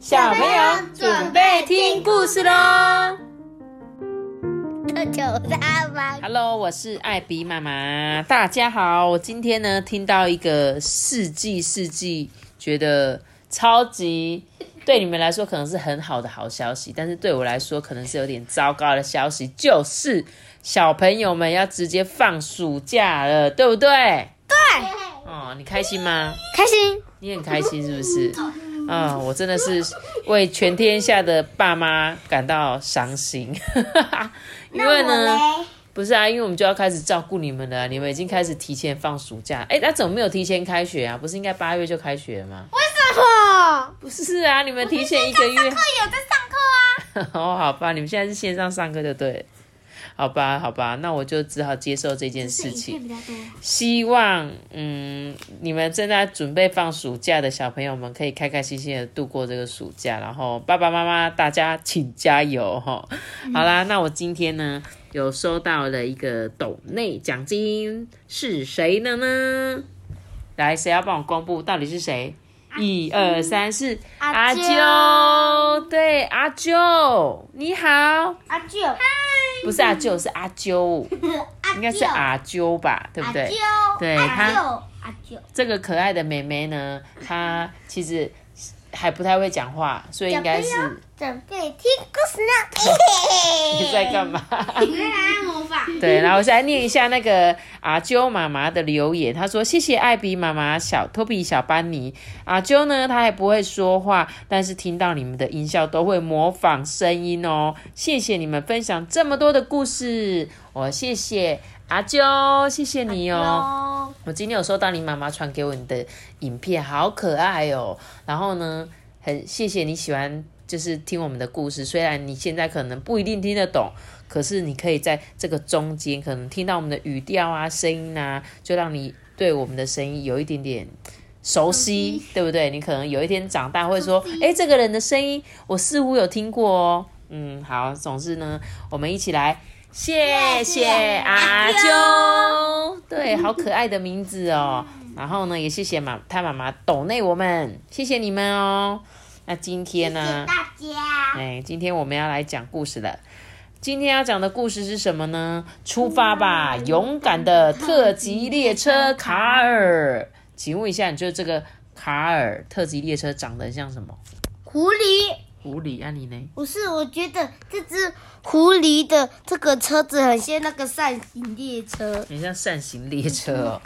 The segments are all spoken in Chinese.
小朋友准备听故事喽！Hello，我是艾比妈妈，大家好。我今天呢听到一个世纪世纪觉得超级对你们来说可能是很好的好消息，但是对我来说可能是有点糟糕的消息，就是小朋友们要直接放暑假了，对不对？对。哦，你开心吗？开心。你很开心是不是？啊，我真的是为全天下的爸妈感到伤心，因为呢，不是啊，因为我们就要开始照顾你们了，你们已经开始提前放暑假，哎，那怎么没有提前开学啊？不是应该八月就开学了吗？为什么？不是啊，你们提前一个月。上课有在上课啊。哦，好吧，你们现在是线上上课就对。好吧，好吧，那我就只好接受这件事情。希望，嗯，你们正在准备放暑假的小朋友们可以开开心心的度过这个暑假。然后，爸爸妈妈大家请加油哈！好啦，那我今天呢有收到了一个斗内奖金，是谁的呢？来，谁要帮我公布到底是谁？一二三四，阿啾，对，阿啾，你好，阿啾。不是阿舅，是阿啾，应该是阿啾吧，对不对？对，他这个可爱的妹妹呢，她其实。还不太会讲话，所以应该是准备听故事呢。你在干嘛？你在魔法。对，然后我再念一下那个阿啾妈妈的留言。她说：“谢谢艾比妈妈、小托比、小班尼。阿啾呢，他还不会说话，但是听到你们的音效都会模仿声音哦。谢谢你们分享这么多的故事，我谢谢阿啾，谢谢你哦。我今天有收到你妈妈传给我你的影片，好可爱哦。然后呢？”很谢谢你喜欢，就是听我们的故事。虽然你现在可能不一定听得懂，可是你可以在这个中间，可能听到我们的语调啊、声音啊，就让你对我们的声音有一点点熟悉，对不对？你可能有一天长大会说：“哎，这个人的声音我似乎有听过哦。”嗯，好，总之呢，我们一起来，谢谢阿啾，对，好可爱的名字哦。然后呢，也谢谢妈他妈妈抖内我们，谢谢你们哦。那今天呢？大家。哎，今天我们要来讲故事了。今天要讲的故事是什么呢？出发吧，勇敢的特级列车卡尔。请问一下，你觉得这个卡尔特级列车长得像什么？狐狸。狐狸啊，你呢？不是，我觉得这只狐狸的这个车子很像那个扇形列车。很像扇形列车哦。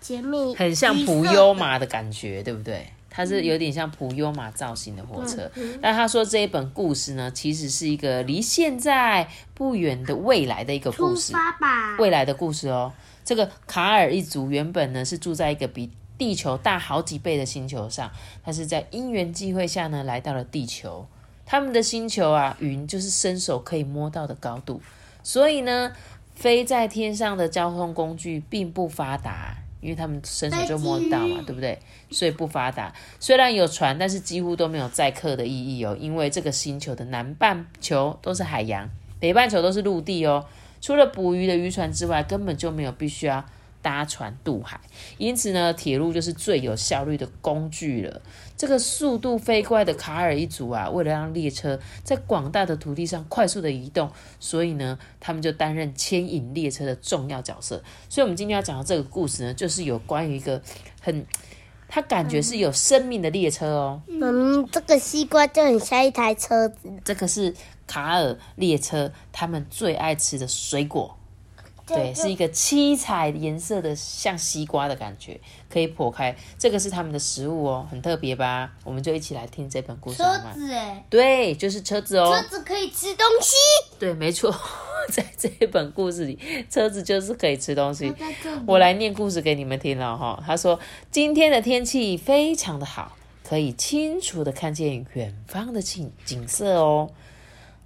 前面很像普悠玛的感觉，对不对？它是有点像普悠玛造型的火车。但他说这一本故事呢，其实是一个离现在不远的未来的一个故事。吧！未来的故事哦。这个卡尔一族原本呢是住在一个比地球大好几倍的星球上，他是在因缘际会下呢来到了地球。他们的星球啊，云就是伸手可以摸到的高度，所以呢，飞在天上的交通工具并不发达。因为他们伸手就摸到嘛，对不对？所以不发达。虽然有船，但是几乎都没有载客的意义哦。因为这个星球的南半球都是海洋，北半球都是陆地哦。除了捕鱼的渔船之外，根本就没有必须要。搭船渡海，因此呢，铁路就是最有效率的工具了。这个速度飞快的卡尔一族啊，为了让列车在广大的土地上快速的移动，所以呢，他们就担任牵引列车的重要角色。所以，我们今天要讲的这个故事呢，就是有关于一个很，他感觉是有生命的列车哦。嗯，这个西瓜就很像一台车子。这个是卡尔列车他们最爱吃的水果。对，是一个七彩颜色的，像西瓜的感觉，可以剖开。这个是他们的食物哦，很特别吧？我们就一起来听这本故事。车子哎，对，就是车子哦。车子可以吃东西。对，没错，在这一本故事里，车子就是可以吃东西。我来念故事给你们听了哈。他说，今天的天气非常的好，可以清楚的看见远方的景景色哦。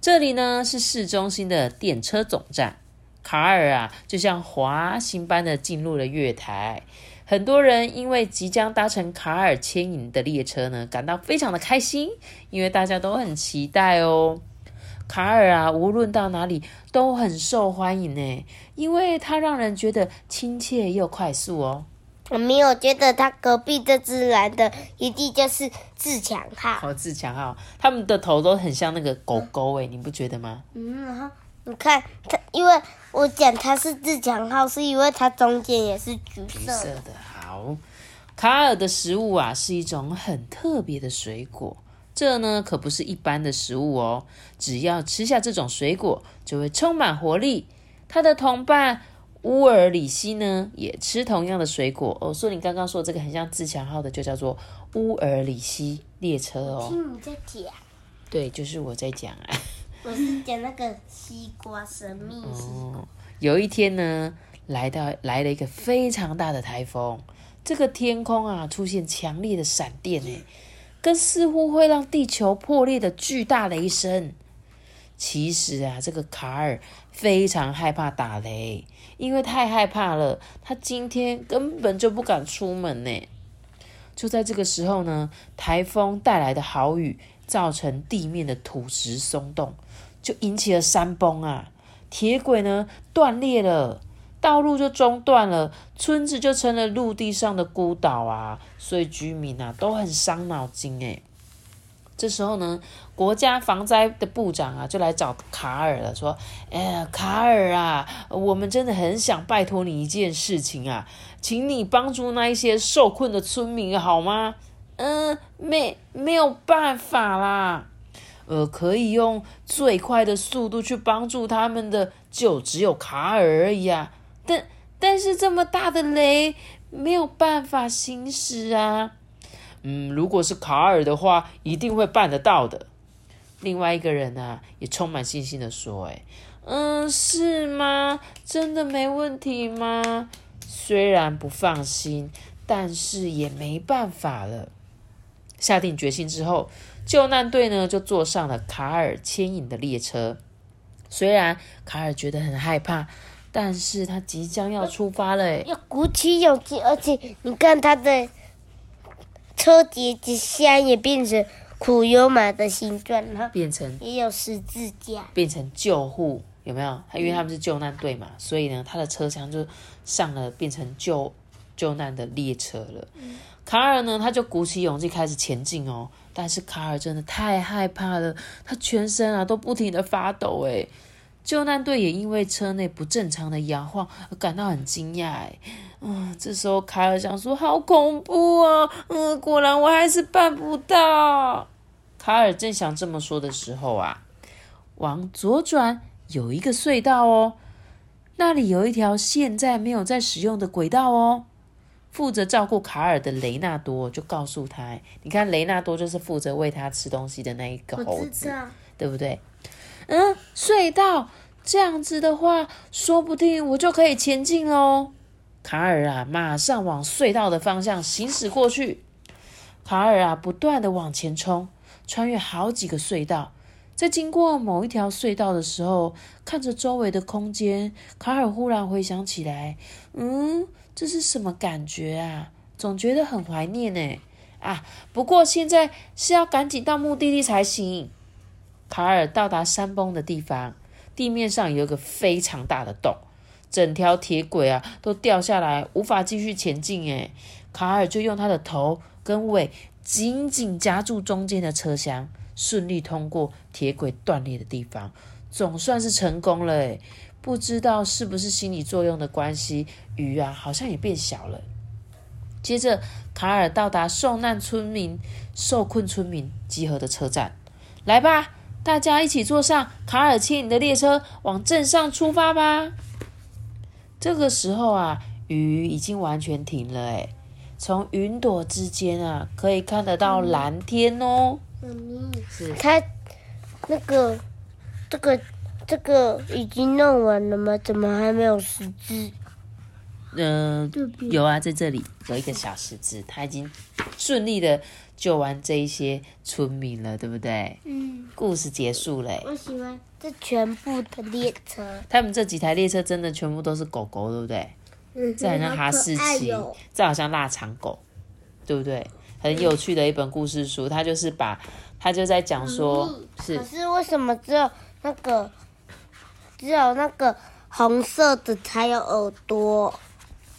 这里呢是市中心的电车总站。卡尔啊，就像滑行般的进入了月台。很多人因为即将搭乘卡尔牵引的列车呢，感到非常的开心，因为大家都很期待哦。卡尔啊，无论到哪里都很受欢迎呢，因为它让人觉得亲切又快速哦。我没有觉得他隔壁这只蓝的一定就是自强号。好，自强号，他们的头都很像那个狗狗哎，你不觉得吗？嗯，然后你看它，因为我讲它是自强号，是因为它中间也是橘色的。橘色的。好，卡尔的食物啊是一种很特别的水果，这呢可不是一般的食物哦。只要吃下这种水果，就会充满活力。他的同伴乌尔里希呢也吃同样的水果哦。所以你刚刚说这个很像自强号的，就叫做乌尔里希列车哦。听你在讲，对，就是我在讲啊。我是讲那个西瓜神秘西瓜。哦，有一天呢，来到来了一个非常大的台风，这个天空啊出现强烈的闪电，哎，跟似乎会让地球破裂的巨大雷声。其实啊，这个卡尔非常害怕打雷，因为太害怕了，他今天根本就不敢出门呢。就在这个时候呢，台风带来的好雨造成地面的土石松动，就引起了山崩啊。铁轨呢断裂了，道路就中断了，村子就成了陆地上的孤岛啊。所以居民啊都很伤脑筋诶。这时候呢，国家防灾的部长啊就来找卡尔了，说：“哎，卡尔啊，我们真的很想拜托你一件事情啊，请你帮助那一些受困的村民好吗？”嗯，没没有办法啦。呃，可以用最快的速度去帮助他们的，就只有卡尔而已啊。但但是这么大的雷，没有办法行驶啊。嗯，如果是卡尔的话，一定会办得到的。另外一个人呢，也充满信心的说：“哎，嗯，是吗？真的没问题吗？虽然不放心，但是也没办法了。”下定决心之后，救难队呢就坐上了卡尔牵引的列车。虽然卡尔觉得很害怕，但是他即将要出发了，哎，要鼓起勇气，而且你看他的车节子箱也变成苦油马的形状，然后变成也有十字架。变成救护，有没有？因为他们是救难队嘛，所以呢，他的车厢就上了变成救救难的列车了。卡尔呢，他就鼓起勇气开始前进哦。但是卡尔真的太害怕了，他全身啊都不停的发抖诶。救难队也因为车内不正常的摇晃而感到很惊讶诶。嗯，这时候卡尔想说：“好恐怖啊！”嗯，果然我还是办不到。卡尔正想这么说的时候啊，往左转有一个隧道哦，那里有一条现在没有在使用的轨道哦。负责照顾卡尔的雷纳多就告诉他：“你看，雷纳多就是负责喂他吃东西的那一个猴子，对不对？嗯，隧道这样子的话，说不定我就可以前进喽。”卡尔啊，马上往隧道的方向行驶过去。卡尔啊，不断的往前冲，穿越好几个隧道。在经过某一条隧道的时候，看着周围的空间，卡尔忽然回想起来：“嗯。”这是什么感觉啊？总觉得很怀念呢。啊，不过现在是要赶紧到目的地才行。卡尔到达山崩的地方，地面上有一个非常大的洞，整条铁轨啊都掉下来，无法继续前进。诶，卡尔就用他的头跟尾紧紧夹住中间的车厢，顺利通过铁轨断裂的地方，总算是成功了。诶，不知道是不是心理作用的关系，雨啊好像也变小了。接着，卡尔到达受难村民、受困村民集合的车站，来吧，大家一起坐上卡尔牵引的列车，往镇上出发吧。这个时候啊，雨已经完全停了，哎，从云朵之间啊，可以看得到蓝天哦。妈咪，是他那个这个。这个已经弄完了吗？怎么还没有十字？嗯，有啊，在这里有一个小十字，他已经顺利的救完这一些村民了，对不对？嗯。故事结束了。我喜欢这全部的列车。他们这几台列车真的全部都是狗狗，对不对？嗯。这好像哈士奇，这好像腊肠狗，对不对？很有趣的一本故事书，他就是把他就在讲说，是。可是为什么只有那个？只有那个红色的才有耳朵，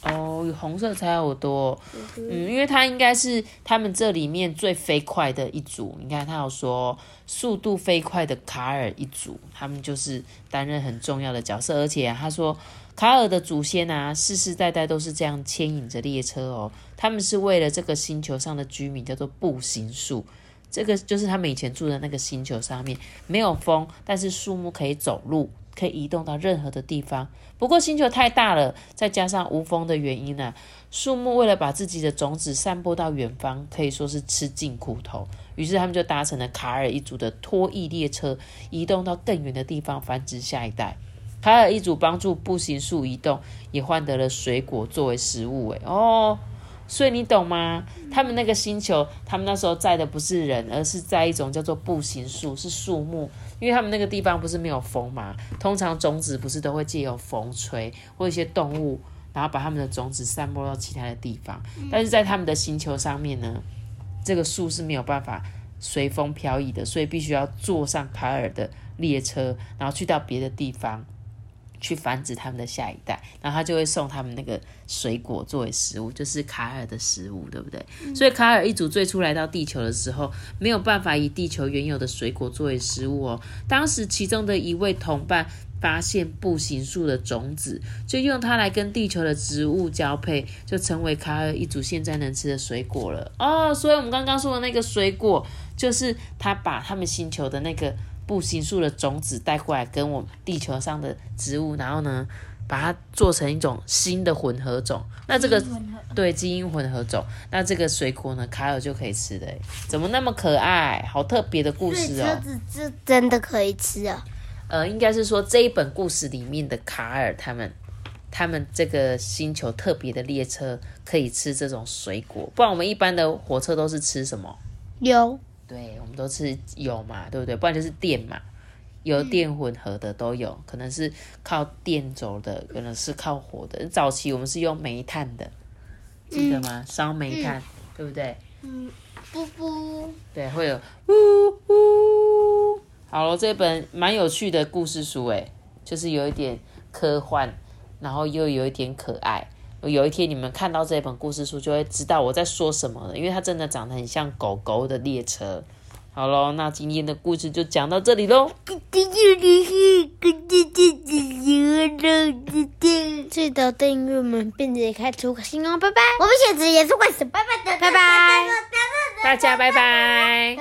哦，有红色才有耳朵，嗯，因为它应该是他们这里面最飞快的一组。你看，他有说速度飞快的卡尔一组，他们就是担任很重要的角色。而且他说，卡尔的祖先啊，世世代代都是这样牵引着列车哦。他们是为了这个星球上的居民，叫做步行树。这个就是他们以前住的那个星球上面，没有风，但是树木可以走路。可以移动到任何的地方，不过星球太大了，再加上无风的原因呢，树木为了把自己的种子散播到远方，可以说是吃尽苦头。于是他们就搭乘了卡尔一族的脱翼列车，移动到更远的地方繁殖下一代。卡尔一族帮助步行树移动，也换得了水果作为食物。诶哦。所以你懂吗？他们那个星球，他们那时候在的不是人，而是在一种叫做步行树，是树木。因为他们那个地方不是没有风嘛，通常种子不是都会借由风吹，或一些动物，然后把他们的种子散播到其他的地方。但是在他们的星球上面呢，这个树是没有办法随风飘逸的，所以必须要坐上卡尔的列车，然后去到别的地方。去繁殖他们的下一代，然后他就会送他们那个水果作为食物，就是卡尔的食物，对不对？所以卡尔一族最初来到地球的时候，没有办法以地球原有的水果作为食物哦。当时其中的一位同伴发现步行树的种子，就用它来跟地球的植物交配，就成为卡尔一族现在能吃的水果了哦。所以我们刚刚说的那个水果，就是他把他们星球的那个。步行树的种子带过来，跟我们地球上的植物，然后呢，把它做成一种新的混合种。那这个对基因混合种，那这个水果呢，卡尔就可以吃的。怎么那么可爱？好特别的故事哦！车子是真的可以吃啊？呃，应该是说这一本故事里面的卡尔他们，他们这个星球特别的列车可以吃这种水果，不然我们一般的火车都是吃什么？有。对，我们都吃油嘛，对不对？不然就是电嘛，油电混合的都有，可能是靠电走的，可能是靠火的。早期我们是用煤炭的，记得吗？烧煤炭，对不对？嗯，呜呜。对，会有呜呜。好了，这本蛮有趣的故事书，诶，就是有一点科幻，然后又有一点可爱。有一天你们看到这本故事书，就会知道我在说什么了，因为它真的长得很像狗狗的列车。好喽，那今天的故事就讲到这里喽。记得订阅我们，并且开出个新哦，拜拜。我们现在也是会死，拜拜，拜拜，大家拜拜。